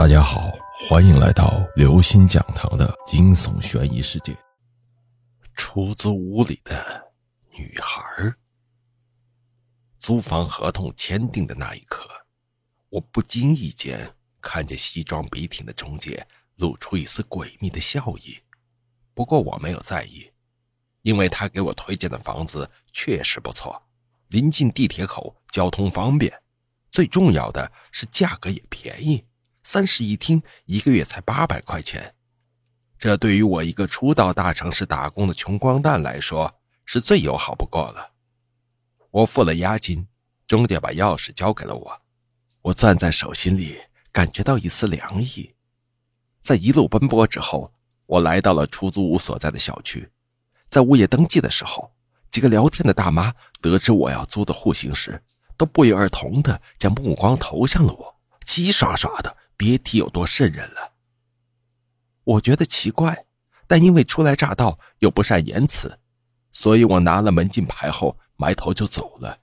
大家好，欢迎来到刘星讲堂的惊悚悬疑世界。出租屋里的女孩。租房合同签订的那一刻，我不经意间看见西装笔挺的中介露出一丝诡秘的笑意。不过我没有在意，因为他给我推荐的房子确实不错，临近地铁口，交通方便，最重要的是价格也便宜。三室一厅，一个月才八百块钱，这对于我一个初到大城市打工的穷光蛋来说是最友好不过了。我付了押金，中介把钥匙交给了我。我攥在手心里，感觉到一丝凉意。在一路奔波之后，我来到了出租屋所在的小区。在物业登记的时候，几个聊天的大妈得知我要租的户型时，都不约而同的将目光投向了我，齐刷刷的。别提有多瘆人了。我觉得奇怪，但因为初来乍到又不善言辞，所以我拿了门禁牌后埋头就走了。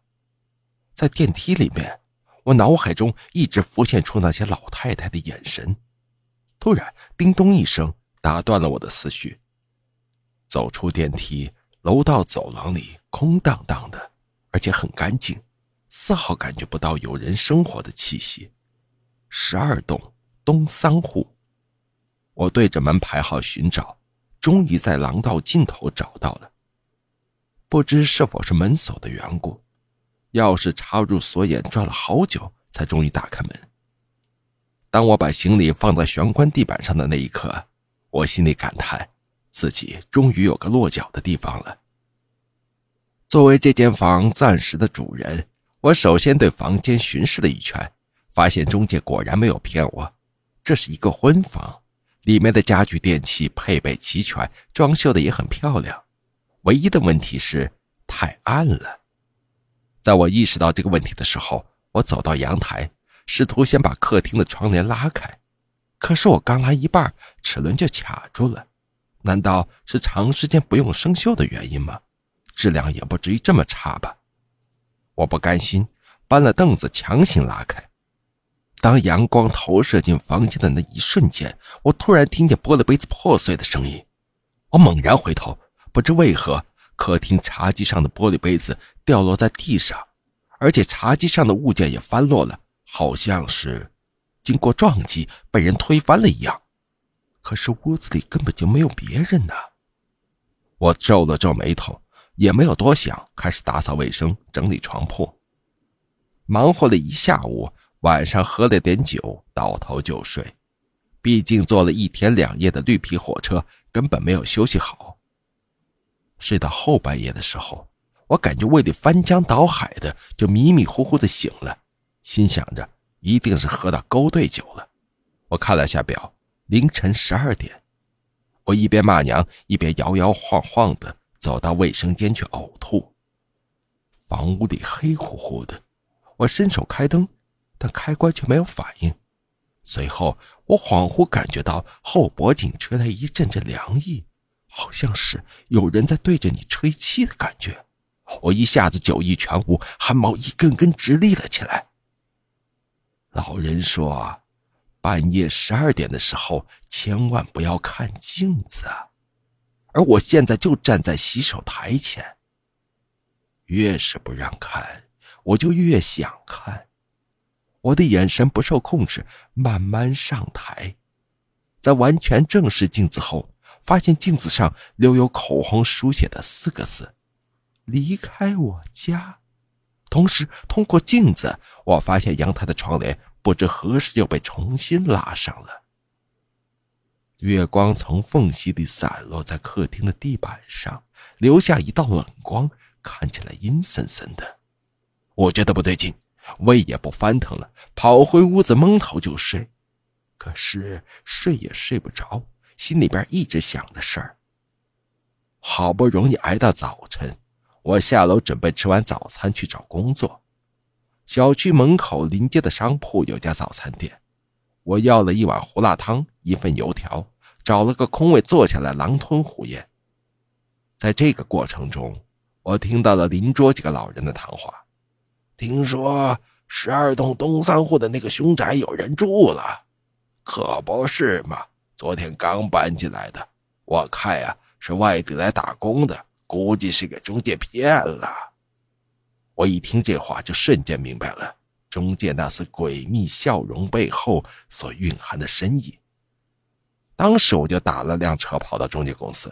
在电梯里面，我脑海中一直浮现出那些老太太的眼神。突然，叮咚一声打断了我的思绪。走出电梯，楼道走廊里空荡荡的，而且很干净，丝毫感觉不到有人生活的气息。十二栋东三户，我对着门牌号寻找，终于在廊道尽头找到了。不知是否是门锁的缘故，钥匙插入锁眼转了好久，才终于打开门。当我把行李放在玄关地板上的那一刻，我心里感叹，自己终于有个落脚的地方了。作为这间房暂时的主人，我首先对房间巡视了一圈。发现中介果然没有骗我，这是一个婚房，里面的家具电器配备齐全，装修的也很漂亮。唯一的问题是太暗了。在我意识到这个问题的时候，我走到阳台，试图先把客厅的窗帘拉开，可是我刚拉一半，齿轮就卡住了。难道是长时间不用生锈的原因吗？质量也不至于这么差吧？我不甘心，搬了凳子强行拉开。当阳光投射进房间的那一瞬间，我突然听见玻璃杯子破碎的声音。我猛然回头，不知为何，客厅茶几上的玻璃杯子掉落在地上，而且茶几上的物件也翻落了，好像是经过撞击被人推翻了一样。可是屋子里根本就没有别人呢。我皱了皱眉头，也没有多想，开始打扫卫生、整理床铺，忙活了一下午。晚上喝了点酒，倒头就睡。毕竟坐了一天两夜的绿皮火车，根本没有休息好。睡到后半夜的时候，我感觉胃里翻江倒海的，就迷迷糊糊的醒了，心想着一定是喝到勾兑酒了。我看了下表，凌晨十二点。我一边骂娘，一边摇摇晃晃的走到卫生间去呕吐。房屋里黑乎乎的，我伸手开灯。但开关却没有反应。随后，我恍惚感觉到后脖颈吹来一阵阵凉意，好像是有人在对着你吹气的感觉。我一下子酒意全无，汗毛一根根直立了起来。老人说，半夜十二点的时候千万不要看镜子，而我现在就站在洗手台前。越是不让看，我就越想看。我的眼神不受控制，慢慢上台，在完全正视镜子后，发现镜子上留有口红书写的四个字：“离开我家。”同时，通过镜子，我发现阳台的窗帘不知何时又被重新拉上了。月光从缝隙里散落在客厅的地板上，留下一道冷光，看起来阴森森的。我觉得不对劲。胃也不翻腾了，跑回屋子蒙头就睡，可是睡也睡不着，心里边一直想着事儿。好不容易挨到早晨，我下楼准备吃完早餐去找工作。小区门口临街的商铺有家早餐店，我要了一碗胡辣汤，一份油条，找了个空位坐下来狼吞虎咽。在这个过程中，我听到了邻桌几个老人的谈话。听说十二栋东三户的那个凶宅有人住了，可不是嘛，昨天刚搬进来的，我看呀是外地来打工的，估计是给中介骗了。我一听这话，就瞬间明白了中介那丝诡秘笑容背后所蕴含的深意。当时我就打了辆车跑到中介公司，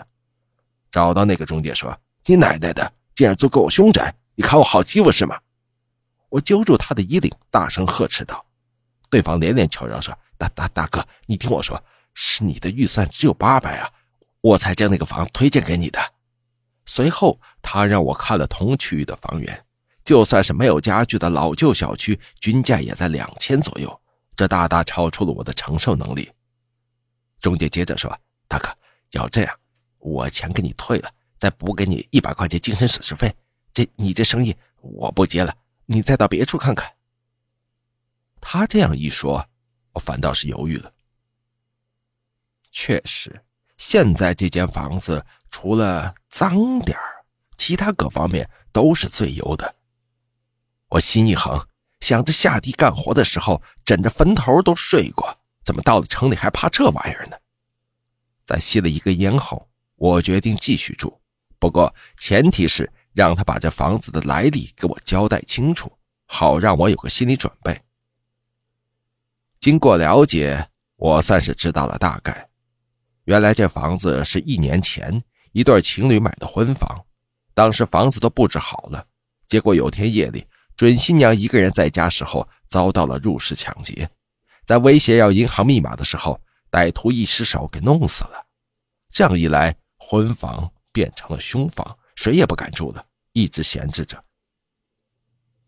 找到那个中介说：“你奶奶的，竟然租给我凶宅！你看我好欺负是吗？”我揪住他的衣领，大声呵斥道。对方连连求饶说：“大大大哥，你听我说，是你的预算只有八百啊，我才将那个房推荐给你的。”随后，他让我看了同区域的房源，就算是没有家具的老旧小区，均价也在两千左右，这大大超出了我的承受能力。中介接着说：“大哥，要这样，我钱给你退了，再补给你一百块钱精神损失费。这你这生意我不接了，你再到别处看看。”他这样一说，我反倒是犹豫了。确实，现在这间房子除了脏点其他各方面都是最优的。我心一横，想着下地干活的时候枕着坟头都睡过，怎么到了城里还怕这玩意儿呢？在吸了一根烟后，我决定继续住，不过前提是让他把这房子的来历给我交代清楚，好让我有个心理准备。经过了解，我算是知道了大概。原来这房子是一年前一对情侣买的婚房，当时房子都布置好了，结果有天夜里，准新娘一个人在家时候遭到了入室抢劫，在威胁要银行密码的时候，歹徒一失手给弄死了。这样一来，婚房变成了凶房，谁也不敢住了，一直闲置着。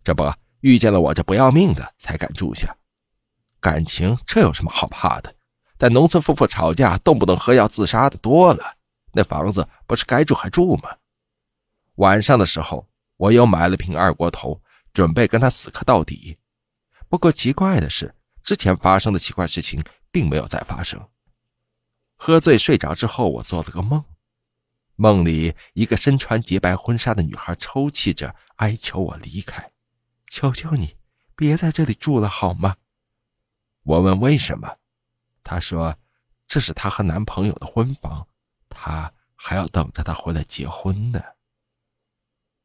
这不遇见了我这不要命的，才敢住下。感情这有什么好怕的？但农村夫妇吵架动不动喝药自杀的多了，那房子不是该住还住吗？晚上的时候，我又买了瓶二锅头，准备跟他死磕到底。不过奇怪的是，之前发生的奇怪事情并没有再发生。喝醉睡着之后，我做了个梦，梦里一个身穿洁白婚纱的女孩抽泣着哀求我离开：“求求你，别在这里住了好吗？”我问为什么，她说：“这是她和男朋友的婚房，她还要等着他回来结婚呢。”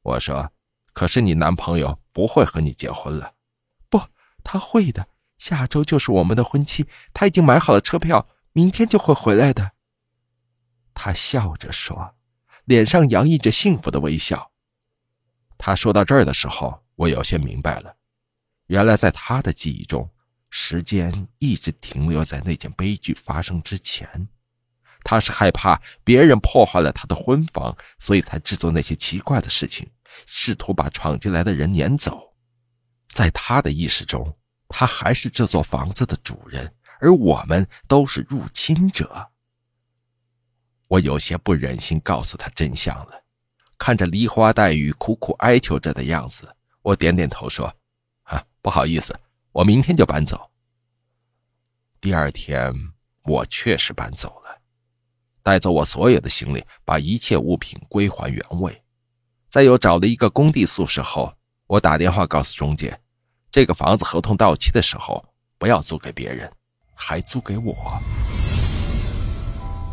我说：“可是你男朋友不会和你结婚了。”“不，他会的。下周就是我们的婚期，他已经买好了车票，明天就会回来的。”他笑着说，脸上洋溢着幸福的微笑。他说到这儿的时候，我有些明白了，原来在他的记忆中。时间一直停留在那件悲剧发生之前，他是害怕别人破坏了他的婚房，所以才制作那些奇怪的事情，试图把闯进来的人撵走。在他的意识中，他还是这座房子的主人，而我们都是入侵者。我有些不忍心告诉他真相了，看着梨花带雨、苦苦哀求着的样子，我点点头说：“啊，不好意思。”我明天就搬走。第二天，我确实搬走了，带走我所有的行李，把一切物品归还原位。在又找了一个工地宿舍后，我打电话告诉中介，这个房子合同到期的时候不要租给别人，还租给我。